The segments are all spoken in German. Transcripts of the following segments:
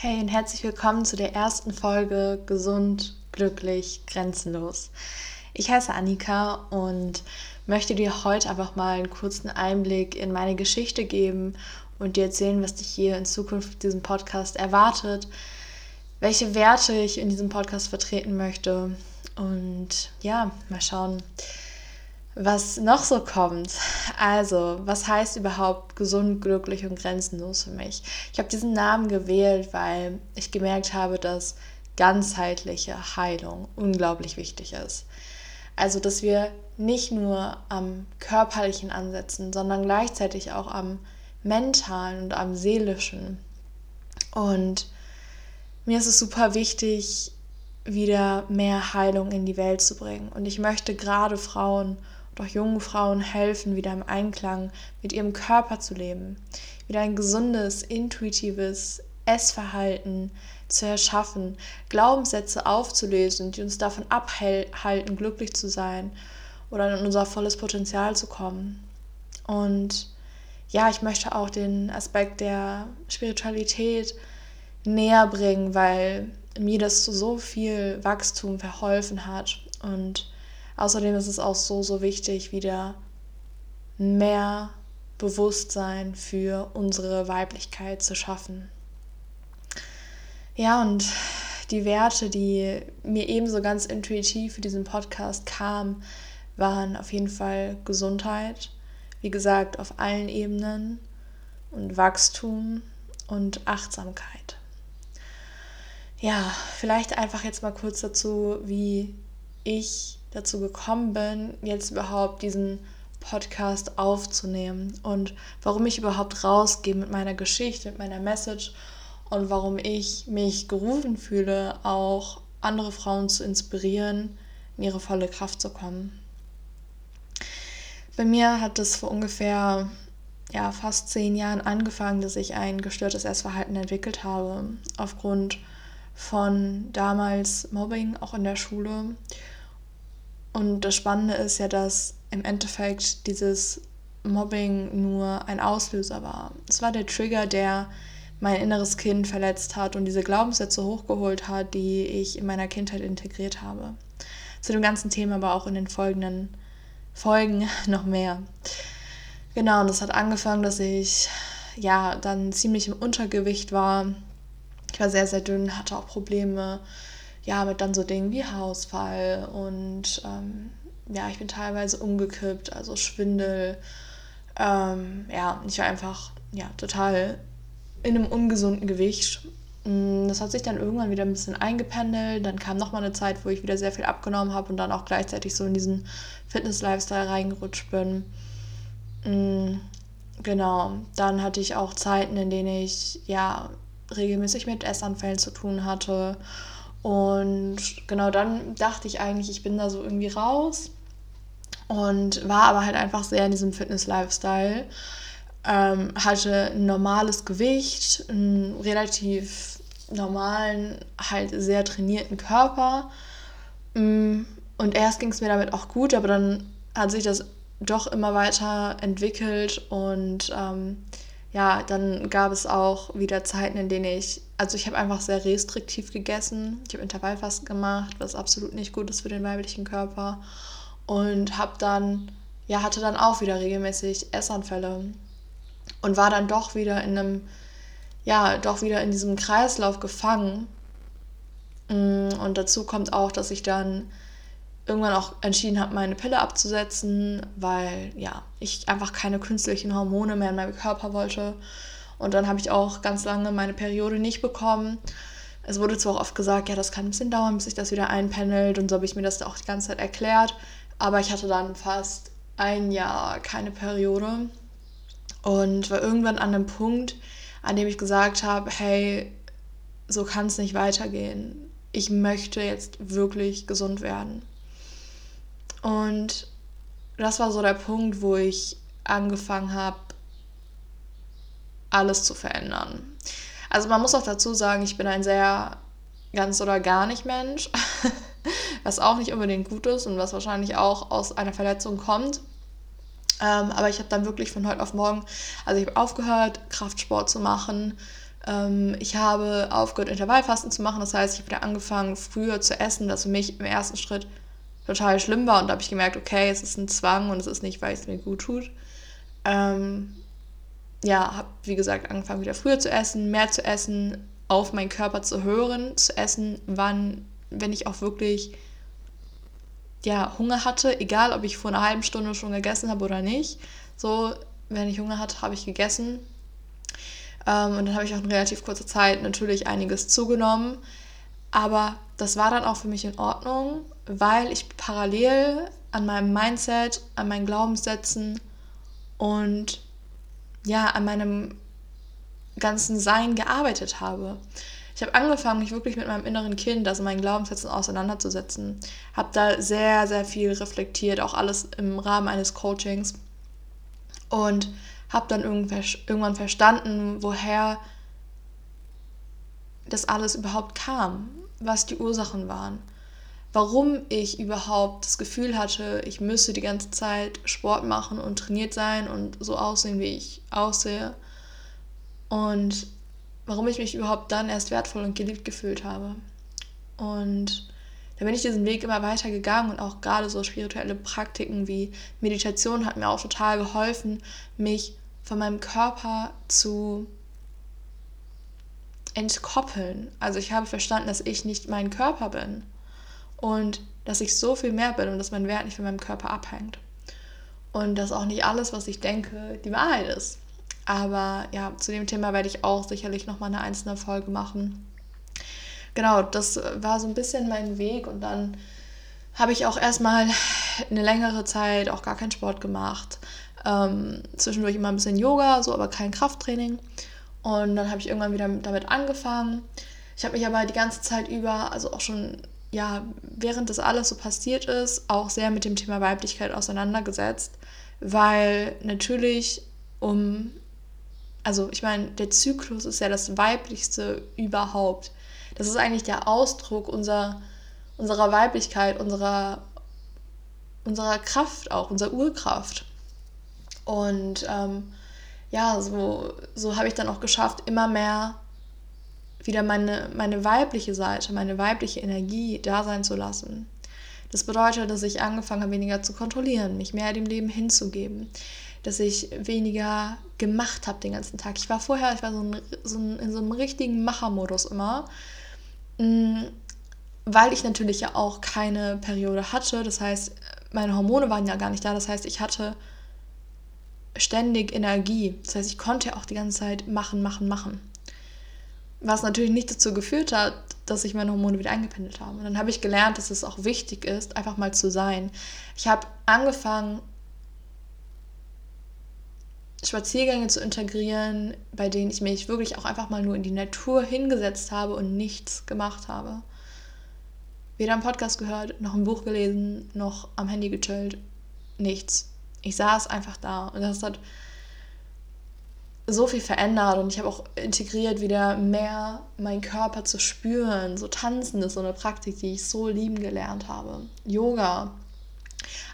Hey und herzlich willkommen zu der ersten Folge Gesund, glücklich, grenzenlos. Ich heiße Annika und möchte dir heute einfach mal einen kurzen Einblick in meine Geschichte geben und dir erzählen, was dich hier in Zukunft mit diesem Podcast erwartet, welche Werte ich in diesem Podcast vertreten möchte und ja, mal schauen, was noch so kommt. Also, was heißt überhaupt gesund, glücklich und grenzenlos für mich? Ich habe diesen Namen gewählt, weil ich gemerkt habe, dass ganzheitliche Heilung unglaublich wichtig ist. Also, dass wir nicht nur am körperlichen ansetzen, sondern gleichzeitig auch am mentalen und am seelischen. Und mir ist es super wichtig, wieder mehr Heilung in die Welt zu bringen. Und ich möchte gerade Frauen doch jungen Frauen helfen, wieder im Einklang mit ihrem Körper zu leben, wieder ein gesundes, intuitives Essverhalten zu erschaffen, Glaubenssätze aufzulösen, die uns davon abhalten, glücklich zu sein oder in unser volles Potenzial zu kommen. Und ja, ich möchte auch den Aspekt der Spiritualität näher bringen, weil mir das so viel Wachstum verholfen hat und Außerdem ist es auch so, so wichtig, wieder mehr Bewusstsein für unsere Weiblichkeit zu schaffen. Ja, und die Werte, die mir ebenso ganz intuitiv für diesen Podcast kamen, waren auf jeden Fall Gesundheit, wie gesagt, auf allen Ebenen und Wachstum und Achtsamkeit. Ja, vielleicht einfach jetzt mal kurz dazu, wie ich dazu gekommen bin, jetzt überhaupt diesen Podcast aufzunehmen und warum ich überhaupt rausgehe mit meiner Geschichte, mit meiner Message und warum ich mich gerufen fühle, auch andere Frauen zu inspirieren, in ihre volle Kraft zu kommen. Bei mir hat es vor ungefähr ja, fast zehn Jahren angefangen, dass ich ein gestörtes Essverhalten entwickelt habe, aufgrund von damals Mobbing auch in der Schule und das Spannende ist ja, dass im Endeffekt dieses Mobbing nur ein Auslöser war. Es war der Trigger, der mein inneres Kind verletzt hat und diese Glaubenssätze hochgeholt hat, die ich in meiner Kindheit integriert habe. Zu dem ganzen Thema aber auch in den folgenden Folgen noch mehr. Genau, und das hat angefangen, dass ich ja dann ziemlich im Untergewicht war. Ich war sehr, sehr dünn, hatte auch Probleme ja, mit dann so Dingen wie Haarausfall und ähm, ja, ich bin teilweise umgekippt, also Schwindel. Ähm, ja, ich war einfach ja, total in einem ungesunden Gewicht. Mm, das hat sich dann irgendwann wieder ein bisschen eingependelt. Dann kam nochmal eine Zeit, wo ich wieder sehr viel abgenommen habe und dann auch gleichzeitig so in diesen Fitness-Lifestyle reingerutscht bin. Mm, genau. Dann hatte ich auch Zeiten, in denen ich ja regelmäßig mit Essanfällen zu tun hatte und genau dann dachte ich eigentlich, ich bin da so irgendwie raus und war aber halt einfach sehr in diesem Fitness-Lifestyle. Ähm, hatte ein normales Gewicht, einen relativ normalen, halt sehr trainierten Körper. Mm, und erst ging es mir damit auch gut, aber dann hat sich das doch immer weiter entwickelt und ähm, ja, dann gab es auch wieder Zeiten, in denen ich, also ich habe einfach sehr restriktiv gegessen. Ich habe Intervallfasten gemacht, was absolut nicht gut ist für den weiblichen Körper. Und habe dann, ja, hatte dann auch wieder regelmäßig Essanfälle. Und war dann doch wieder in einem, ja, doch wieder in diesem Kreislauf gefangen. Mm, und dazu kommt auch, dass ich dann irgendwann auch entschieden habe, meine Pille abzusetzen, weil ja, ich einfach keine künstlichen Hormone mehr in meinem Körper wollte. Und dann habe ich auch ganz lange meine Periode nicht bekommen. Es wurde zwar auch oft gesagt, ja, das kann ein bisschen dauern, bis sich das wieder einpendelt und so habe ich mir das auch die ganze Zeit erklärt. Aber ich hatte dann fast ein Jahr keine Periode und war irgendwann an einem Punkt, an dem ich gesagt habe, hey, so kann es nicht weitergehen. Ich möchte jetzt wirklich gesund werden. Und das war so der Punkt, wo ich angefangen habe, alles zu verändern. Also man muss auch dazu sagen, ich bin ein sehr ganz oder gar nicht Mensch, was auch nicht unbedingt gut ist und was wahrscheinlich auch aus einer Verletzung kommt. Ähm, aber ich habe dann wirklich von heute auf morgen, also ich habe aufgehört, Kraftsport zu machen, Ähm, ich habe aufgehört, Intervallfasten zu machen. Das heißt, ich habe wieder angefangen, früher zu essen, das für mich im ersten Schritt total schlimm war. Und da habe ich gemerkt, okay, es ist ein Zwang und es ist nicht, weil es mir gut tut. Ähm, ja, habe, wie gesagt, angefangen, wieder früher zu essen, mehr zu essen, auf meinen Körper zu hören, zu essen, wann, wenn ich auch wirklich ja, Hunger hatte, egal ob ich vor einer halben Stunde schon gegessen habe oder nicht. So, wenn ich Hunger hatte, habe ich gegessen. Ähm, und dann habe ich auch in relativ kurzer Zeit natürlich einiges zugenommen. Aber das war dann auch für mich in Ordnung, weil ich parallel an meinem Mindset, an meinen Glaubenssätzen und ja, an meinem ganzen Sein gearbeitet habe. Ich habe angefangen, mich wirklich mit meinem inneren Kind, also meinen Glaubenssätzen auseinanderzusetzen. Habe da sehr, sehr viel reflektiert, auch alles im Rahmen eines Coachings. Und habe dann irgendwann verstanden, woher das alles überhaupt kam, was die Ursachen waren, warum ich überhaupt das Gefühl hatte, ich müsse die ganze Zeit Sport machen und trainiert sein und so aussehen, wie ich aussehe. Und warum ich mich überhaupt dann erst wertvoll und geliebt gefühlt habe. Und da bin ich diesen Weg immer weiter gegangen und auch gerade so spirituelle Praktiken wie Meditation hat mir auch total geholfen, mich von meinem Körper zu entkoppeln. Also ich habe verstanden, dass ich nicht mein Körper bin und dass ich so viel mehr bin und dass mein Wert nicht von meinem Körper abhängt. Und dass auch nicht alles, was ich denke, die Wahrheit ist. Aber ja, zu dem Thema werde ich auch sicherlich nochmal eine einzelne Folge machen. Genau, das war so ein bisschen mein Weg und dann habe ich auch erstmal eine längere Zeit auch gar keinen Sport gemacht. Ähm, zwischendurch immer ein bisschen Yoga, so aber kein Krafttraining. Und dann habe ich irgendwann wieder damit angefangen. Ich habe mich aber die ganze Zeit über, also auch schon, ja, während das alles so passiert ist, auch sehr mit dem Thema Weiblichkeit auseinandergesetzt, weil natürlich, um also ich meine, der Zyklus ist ja das weiblichste überhaupt. Das ist eigentlich der Ausdruck unserer, unserer Weiblichkeit, unserer, unserer Kraft auch, unserer Urkraft. Und ähm, ja, so, so habe ich dann auch geschafft, immer mehr wieder meine, meine weibliche Seite, meine weibliche Energie da sein zu lassen. Das bedeutet, dass ich angefangen habe, weniger zu kontrollieren, mich mehr dem Leben hinzugeben, dass ich weniger gemacht habe den ganzen Tag. Ich war vorher, ich war so, ein, so ein, in so einem richtigen Machermodus immer, mm, weil ich natürlich ja auch keine Periode hatte. Das heißt, meine Hormone waren ja gar nicht da. Das heißt, ich hatte ständig Energie. Das heißt, ich konnte auch die ganze Zeit machen, machen, machen. Was natürlich nicht dazu geführt hat, dass sich meine Hormone wieder eingependelt haben. Und dann habe ich gelernt, dass es auch wichtig ist, einfach mal zu sein. Ich habe angefangen, Spaziergänge zu integrieren, bei denen ich mich wirklich auch einfach mal nur in die Natur hingesetzt habe und nichts gemacht habe. Weder einen Podcast gehört, noch ein Buch gelesen, noch am Handy gechillt. Nichts. Ich saß einfach da und das hat so viel verändert und ich habe auch integriert, wieder mehr meinen Körper zu spüren. So tanzen ist so eine Praktik, die ich so lieben gelernt habe. Yoga.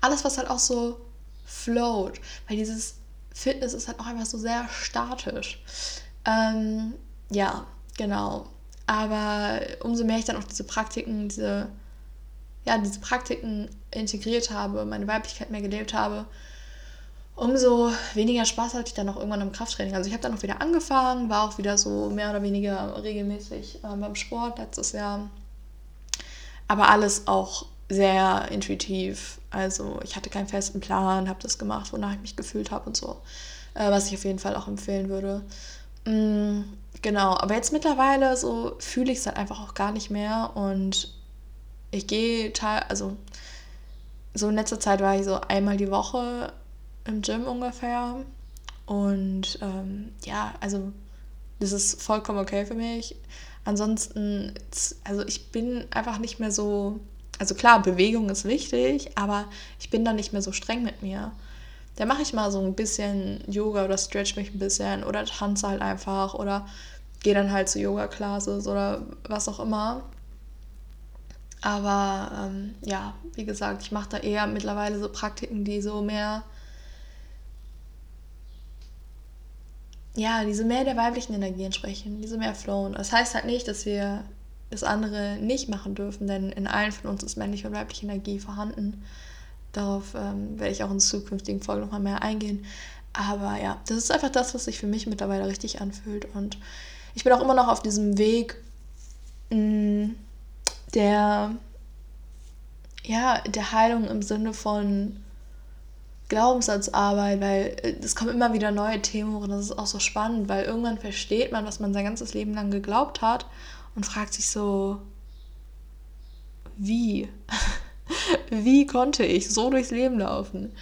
Alles, was halt auch so float. Weil dieses Fitness ist halt auch einfach so sehr statisch. Ähm, ja, genau. Aber umso mehr ich dann auch diese Praktiken, diese, ja, diese Praktiken integriert habe, meine Weiblichkeit mehr gelebt habe, umso weniger Spaß hatte ich dann auch irgendwann im Krafttraining. Also ich habe dann auch wieder angefangen, war auch wieder so mehr oder weniger regelmäßig äh, beim Sport letztes Jahr. Aber alles auch sehr intuitiv. Also ich hatte keinen festen Plan, habe das gemacht, wonach ich mich gefühlt habe und so. Äh, was ich auf jeden Fall auch empfehlen würde. Mm, genau, aber jetzt mittlerweile so fühle ich es halt einfach auch gar nicht mehr und ich gehe, also so in letzter Zeit war ich so einmal die Woche im Gym ungefähr und ähm, ja, also das ist vollkommen okay für mich. Ansonsten, also ich bin einfach nicht mehr so also klar, Bewegung ist wichtig, aber ich bin dann nicht mehr so streng mit mir. Da mache ich mal so ein bisschen Yoga oder stretch mich ein bisschen oder tanze halt einfach oder gehe dann halt zu Yoga-Classes oder was auch immer. Aber ähm, ja, wie gesagt, ich mache da eher mittlerweile so Praktiken, die so mehr ja, diese mehr der weiblichen Energie entsprechen, diese mehr flowen. Das heißt halt nicht, dass wir das andere nicht machen dürfen, denn in allen von uns ist männliche und weibliche Energie vorhanden. Darauf ähm, werde ich auch in zukünftigen Folgen nochmal mehr eingehen. Aber ja, das ist einfach das, was sich für mich mittlerweile richtig anfühlt. Und ich bin auch immer noch auf diesem Weg mh, mm, der, ja, der Heilung im Sinne von Glaubenssatzarbeit, weil äh, es kommen immer wieder neue Themen und das ist auch so spannend, weil irgendwann versteht man, was man sein ganzes Leben lang geglaubt hat und fragt sich so, wie? wie konnte ich so durchs Leben laufen?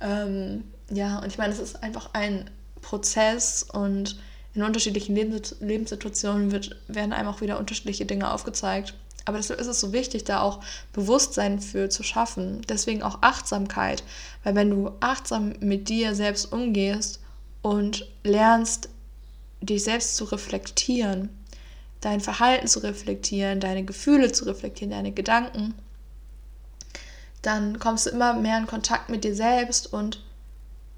Ähm, ja, und ich meine, es ist einfach ein Prozess und in unterschiedlichen Lebenssituationen wird, werden einem auch wieder unterschiedliche Dinge aufgezeigt. Aber deshalb ist es so wichtig, da auch Bewusstsein für zu schaffen. Deswegen auch Achtsamkeit. Weil wenn du achtsam mit dir selbst umgehst und lernst, dich selbst zu reflektieren, dein Verhalten zu reflektieren, deine Gefühle zu reflektieren, deine Gedanken, dann kommst du immer mehr in Kontakt mit dir selbst und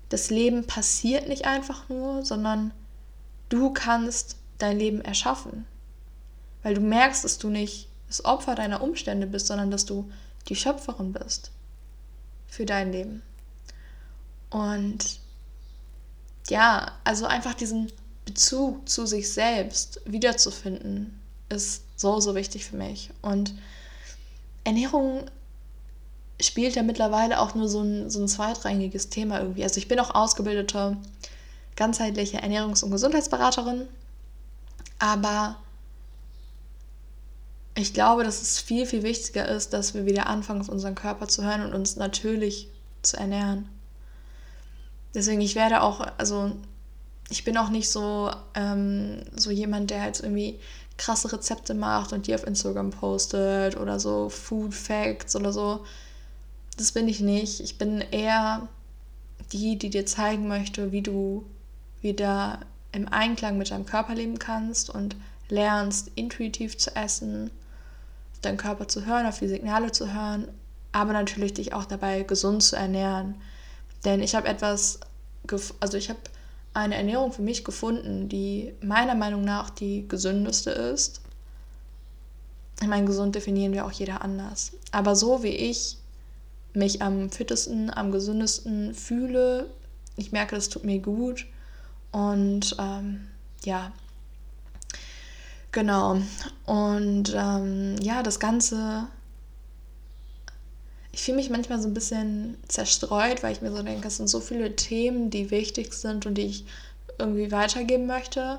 das Leben passiert nicht einfach nur, sondern du kannst dein Leben erschaffen. Weil du merkst, dass du nicht das Opfer deiner Umstände bist, sondern dass du die Schöpferin bist für dein Leben. Und ja, also einfach diesen Bezug zu sich selbst wiederzufinden, ist so, so wichtig für mich. Und Ernährung spielt ja mittlerweile auch nur so ein, so ein zweitrangiges Thema irgendwie. Also ich bin auch ausgebildete ganzheitliche Ernährungs- und Gesundheitsberaterin, aber ich glaube, dass es viel, viel wichtiger ist, dass wir wieder anfangen, auf unseren Körper zu hören und uns natürlich zu ernähren. Deswegen, ich werde auch, also ich bin auch nicht so, ähm, so jemand, der jetzt irgendwie krasse Rezepte macht und die auf Instagram postet oder so Food Facts oder so. Das bin ich nicht. Ich bin eher die, die dir zeigen möchte, wie du wieder im Einklang mit deinem Körper leben kannst und lernst, intuitiv zu essen, deinen Körper zu hören, auf die Signale zu hören, aber natürlich dich auch dabei gesund zu ernähren. Denn ich habe etwas, also ich habe eine Ernährung für mich gefunden, die meiner Meinung nach die gesündeste ist. Ich meine, gesund definieren wir auch jeder anders. Aber so wie ich mich am fittesten, am gesündesten fühle, ich merke, das tut mir gut. Und ähm, ja, genau. Und ähm, ja, das Ganze ich fühle mich manchmal so ein bisschen zerstreut, weil ich mir so denke, es sind so viele Themen, die wichtig sind und die ich irgendwie weitergeben möchte.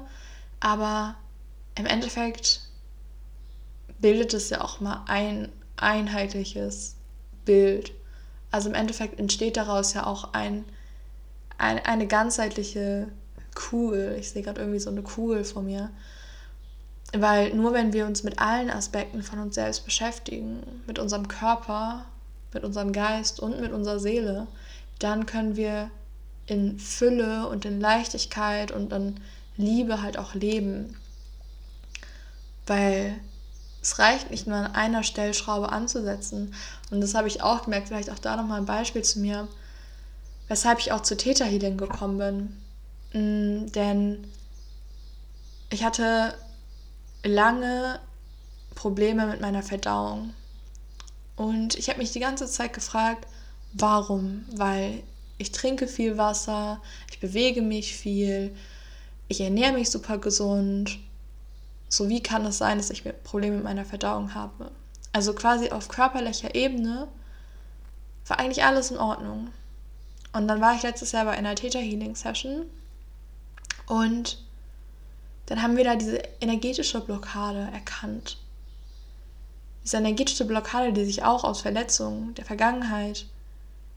Aber im Endeffekt bildet es ja auch mal ein einheitliches Bild. Also im Endeffekt entsteht daraus ja auch ein, ein eine ganzheitliche Kugel. Ich sehe gerade irgendwie so eine Kugel vor mir. Weil nur wenn wir uns mit allen Aspekten von uns selbst beschäftigen, mit unserem Körper, mit unserem Geist und mit unserer Seele, dann können wir in Fülle und in Leichtigkeit und in Liebe halt auch leben. Weil es reicht nicht nur an einer Stellschraube anzusetzen. Und das habe ich auch gemerkt, vielleicht auch da nochmal ein Beispiel zu mir, weshalb ich auch zu Theta Healing gekommen bin. Mm, denn ich hatte lange Probleme mit meiner Verdauung. Und ich habe mich die ganze Zeit gefragt, warum? Weil ich trinke viel Wasser, ich bewege mich viel, ich ernähre mich super gesund. So wie kann es sein, dass ich Probleme mit meiner Verdauung habe? Also quasi auf körperlicher Ebene war eigentlich alles in Ordnung. Und dann war ich letztes Jahr bei einer Theta Healing Session und dann haben wir da diese energetische Blockade erkannt. Diese energetische Blockade, die sich auch aus Verletzungen der Vergangenheit,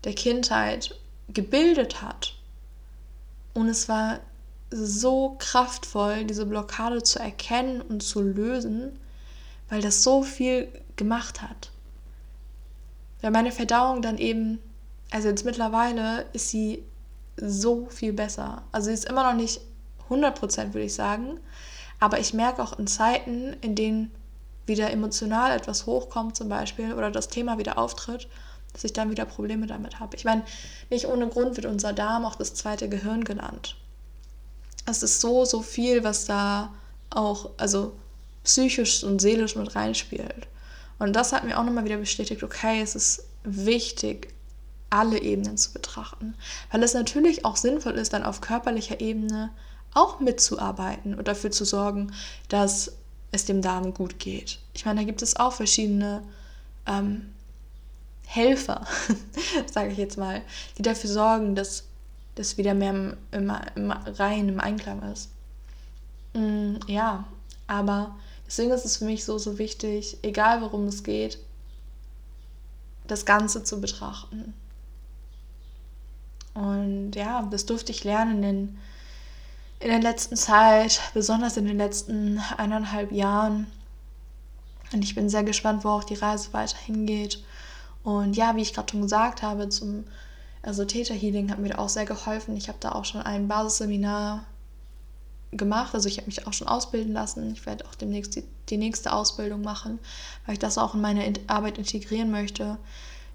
der Kindheit gebildet hat. Und es war so kraftvoll, diese Blockade zu erkennen und zu lösen, weil das so viel gemacht hat. Weil meine Verdauung dann eben, also jetzt mittlerweile ist sie so viel besser. Also sie ist immer noch nicht 100% würde ich sagen, aber ich merke auch in Zeiten, in denen wieder emotional etwas hochkommt zum Beispiel oder das Thema wieder auftritt, dass ich dann wieder Probleme damit habe. Ich meine, nicht ohne Grund wird unser Darm auch das zweite Gehirn genannt. es ist so, so viel, was da auch, also psychisch und seelisch mit reinspielt. Und das hat mir auch nochmal wieder bestätigt, okay, es ist wichtig, alle Ebenen zu betrachten. Weil es natürlich auch sinnvoll ist, dann auf körperlicher Ebene auch mitzuarbeiten und dafür zu sorgen, dass es dem Darm gut geht. Ich meine, da gibt es auch verschiedene ähm, Helfer, sage ich jetzt mal, die dafür sorgen, dass das wieder mehr im, im, im Rein, im Einklang ist. Mm, ja, aber deswegen ist es für mich so, so wichtig, egal worum es geht, das Ganze zu betrachten. Und ja, das durfte ich lernen in, in der letzten Zeit, besonders in den letzten eineinhalb Jahren. Und ich bin sehr gespannt, wo auch die Reise weiterhin geht. Und ja, wie ich gerade schon gesagt habe, zum also Theta Healing hat mir auch sehr geholfen. Ich habe da auch schon ein Basisseminar gemacht. Also ich habe mich auch schon ausbilden lassen. Ich werde auch demnächst die, die nächste Ausbildung machen, weil ich das auch in meine Arbeit integrieren möchte.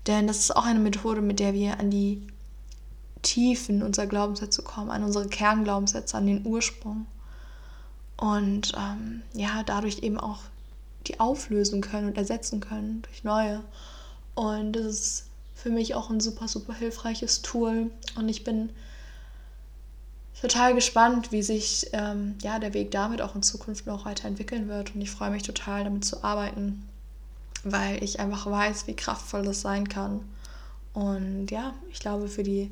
Denn das ist auch eine Methode, mit der wir an die Tiefen unserer Glaubenssätze kommen, an unsere Kernglaubenssätze, an den Ursprung. Und ähm, ja, dadurch eben auch die auflösen können und ersetzen können durch neue. Und das ist für mich auch ein super, super hilfreiches Tool. Und ich bin total gespannt, wie sich ähm, ja, der Weg damit auch in Zukunft noch weiterentwickeln wird. Und ich freue mich total, damit zu arbeiten, weil ich einfach weiß, wie kraftvoll das sein kann. Und ja, ich glaube, für die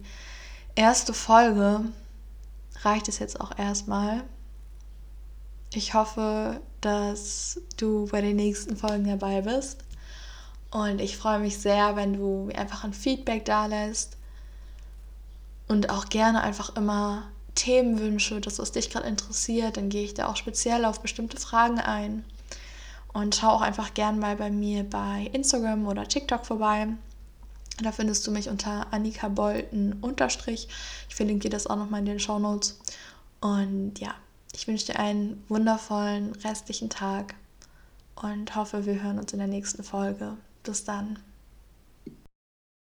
erste Folge reicht es jetzt auch erstmal. Ich hoffe, dass du bei den nächsten Folgen dabei bist. Und ich freue mich sehr, wenn du mir einfach ein Feedback da lässt und auch gerne einfach immer Themenwünsche, das, was dich gerade interessiert, dann gehe ich da auch speziell auf bestimmte Fragen ein. Und schau auch einfach gern mal bei mir bei Instagram oder TikTok vorbei. Da findest du mich unter Annika Bolten unterstrich. Ich verlinke dir das auch nochmal in den Show Notes. Und ja, ich wünsche dir einen wundervollen restlichen Tag und hoffe, wir hören uns in der nächsten Folge. Bis dann.